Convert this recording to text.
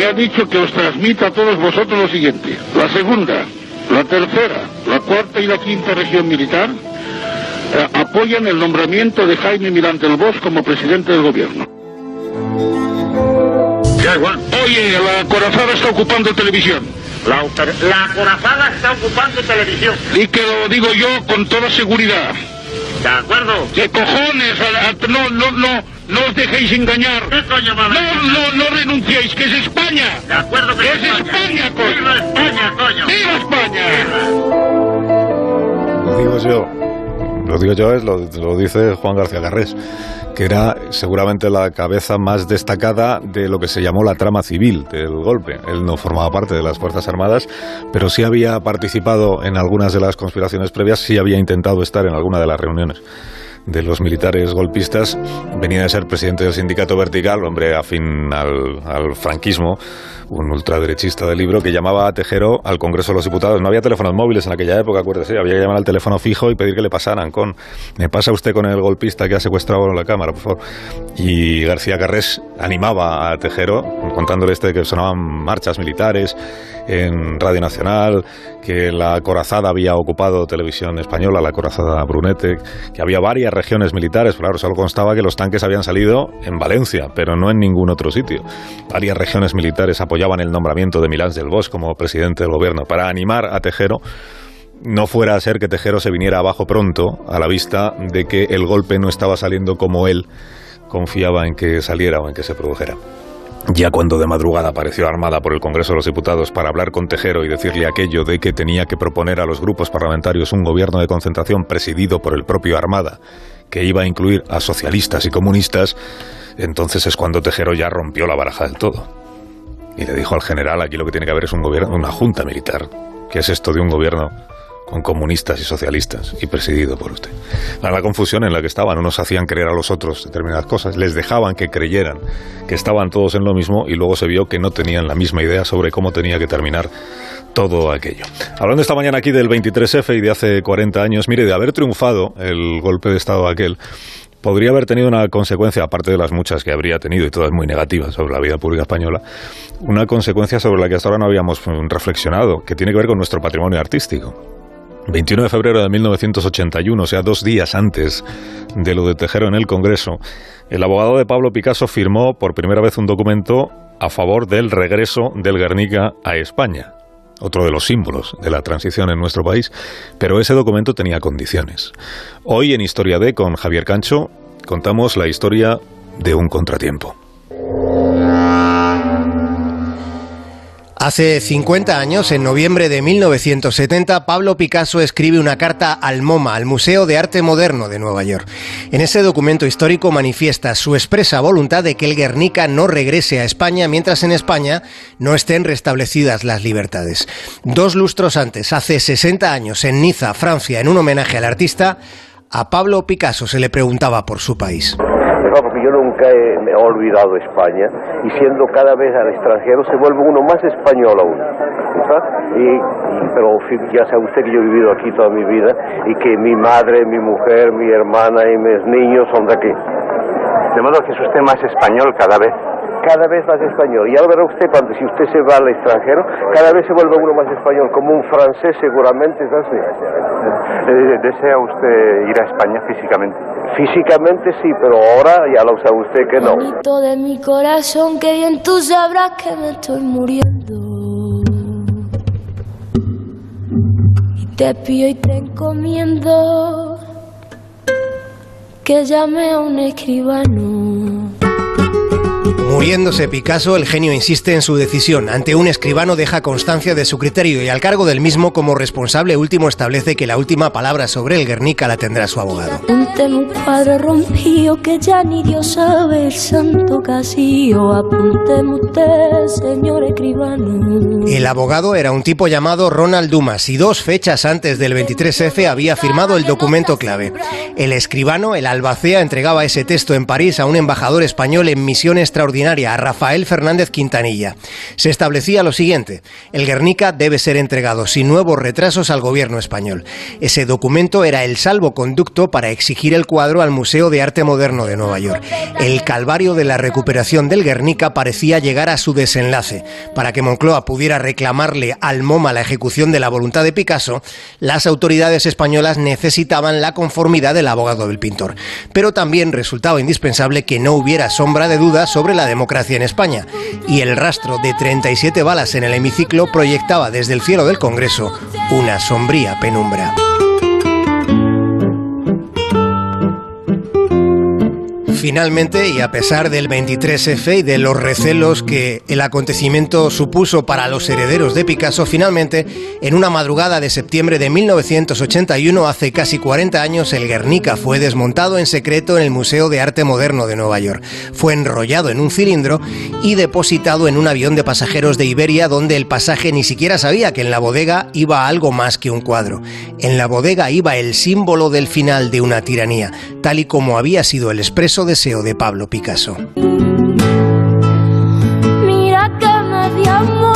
me ha dicho que os transmita a todos vosotros lo siguiente. La segunda, la tercera, la cuarta y la quinta región militar eh, apoyan el nombramiento de Jaime Mirante del Bosch como presidente del gobierno. Ya igual. Oye, la corazada está ocupando televisión. La, la corazada está ocupando televisión. Y que lo digo yo con toda seguridad. ¿De acuerdo? ¿Qué cojones? No, no, no, no os dejéis engañar. ¿Qué coño va a No, no, no renunciéis, que es España. De acuerdo que es España, coño. ¡Viva España, coño! ¡Viva España! Lo digo yo. Lo digo yo, es lo, lo dice Juan García Carrés, que era seguramente la cabeza más destacada de lo que se llamó la trama civil del golpe. Él no formaba parte de las Fuerzas Armadas, pero sí había participado en algunas de las conspiraciones previas, sí había intentado estar en alguna de las reuniones de los militares golpistas. Venía de ser presidente del sindicato vertical, hombre afín al, al franquismo, un ultraderechista del libro que llamaba a Tejero al Congreso de los Diputados. No había teléfonos móviles en aquella época, acuérdese, había que llamar al teléfono fijo y pedir que le pasaran con me pasa usted con el golpista que ha secuestrado la cámara, por favor. Y García Carrés animaba a Tejero contándole este que sonaban marchas militares en Radio Nacional, que la corazada había ocupado televisión española, la corazada Brunete, que había varias regiones militares, claro, solo constaba que los tanques habían salido en Valencia, pero no en ningún otro sitio. Varias regiones militares apoyaban el nombramiento de Milán del Bosch como presidente del gobierno para animar a Tejero no fuera a ser que Tejero se viniera abajo pronto a la vista de que el golpe no estaba saliendo como él confiaba en que saliera o en que se produjera. Ya cuando de madrugada apareció armada por el Congreso de los Diputados para hablar con Tejero y decirle aquello de que tenía que proponer a los grupos parlamentarios un gobierno de concentración presidido por el propio Armada, que iba a incluir a socialistas y comunistas, entonces es cuando Tejero ya rompió la baraja del todo. Y le dijo al general, aquí lo que tiene que haber es un gobierno, una junta militar. ¿Qué es esto de un gobierno con comunistas y socialistas y presidido por usted. La, confusión en la que estaban, unos hacían creer a los otros determinadas cosas, les dejaban que creyeran que estaban todos en lo mismo y luego se vio que no tenían la misma idea sobre cómo tenía que terminar todo aquello. Hablando esta mañana aquí del 23F y de hace 40 años, mire, de haber triunfado el golpe de Estado aquel, podría haber tenido una consecuencia, aparte de las muchas que habría tenido, y todas muy negativas sobre la vida pública española, una consecuencia sobre la que hasta ahora no habíamos reflexionado, que tiene que ver con nuestro patrimonio artístico. 21 de febrero de 1981, o sea, dos días antes de lo de Tejero en el Congreso, el abogado de Pablo Picasso firmó por primera vez un documento a favor del regreso del Guernica a España, otro de los símbolos de la transición en nuestro país, pero ese documento tenía condiciones. Hoy en Historia D con Javier Cancho contamos la historia de un contratiempo. Hace 50 años, en noviembre de 1970, Pablo Picasso escribe una carta al MoMA, al Museo de Arte Moderno de Nueva York. En ese documento histórico manifiesta su expresa voluntad de que el Guernica no regrese a España mientras en España no estén restablecidas las libertades. Dos lustros antes, hace 60 años, en Niza, Francia, en un homenaje al artista, a Pablo Picasso se le preguntaba por su país. Porque yo nunca he, olvidado España y siendo cada vez al extranjero se vuelve uno más español aún. Y, y- pero ya sabe usted que yo he vivido aquí toda mi vida y que mi madre, mi mujer, mi hermana y mis niños son de aquí. De modo que es usted más español cada vez. Cada vez más español. Y ahora verá usted cuando si usted se va al extranjero, cada vez se vuelve uno más español, como un francés seguramente es así. Eh, ¿Desea usted ir a España físicamente? Físicamente sí, pero ahora ya lo sabe usted que no. Bonito de mi corazón, que bien tú sabrás que me estoy muriendo. Y te pido y te encomiendo que llame a un escribano. Muriéndose Picasso, el genio insiste en su decisión. Ante un escribano deja constancia de su criterio y al cargo del mismo como responsable último establece que la última palabra sobre el Guernica la tendrá su abogado. Apúnteme un cuadro rompido que ya ni Dios sabe el santo casillo. Apúnteme usted, señor escribano. El abogado era un tipo llamado Ronald Dumas y dos fechas antes del 23F había firmado el documento clave. El escribano, el albacea, entregaba ese texto en París a un embajador español en misión extraordinaria a Rafael Fernández Quintanilla. Se establecía lo siguiente, el Guernica debe ser entregado sin nuevos retrasos al gobierno español. Ese documento era el salvoconducto para exigir el cuadro al Museo de Arte Moderno de Nueva York. El calvario de la recuperación del Guernica parecía llegar a su desenlace. Para que Moncloa pudiera reclamarle al MoMA la ejecución de la voluntad de Picasso, las autoridades españolas necesitaban la conformidad del abogado del pintor. Pero también resultaba indispensable que no hubiera sombra de duda sobre la democracia en España. Y el rastro de 37 balas en el hemiciclo proyectaba desde el cielo del Congreso una sombría penumbra. Finalmente, y a pesar del 23F y de los recelos que el acontecimiento supuso para los herederos de Picasso, finalmente, en una madrugada de septiembre de 1981, hace casi 40 años, el Guernica fue desmontado en secreto en el Museo de Arte Moderno de Nueva York. Fue enrollado en un cilindro y depositado en un avión de pasajeros de Iberia donde el pasaje ni siquiera sabía que en la bodega iba algo más que un cuadro. En la bodega iba el símbolo del final de una tiranía, tal y como había sido el expreso deseo de Pablo Picasso. Mira que me dio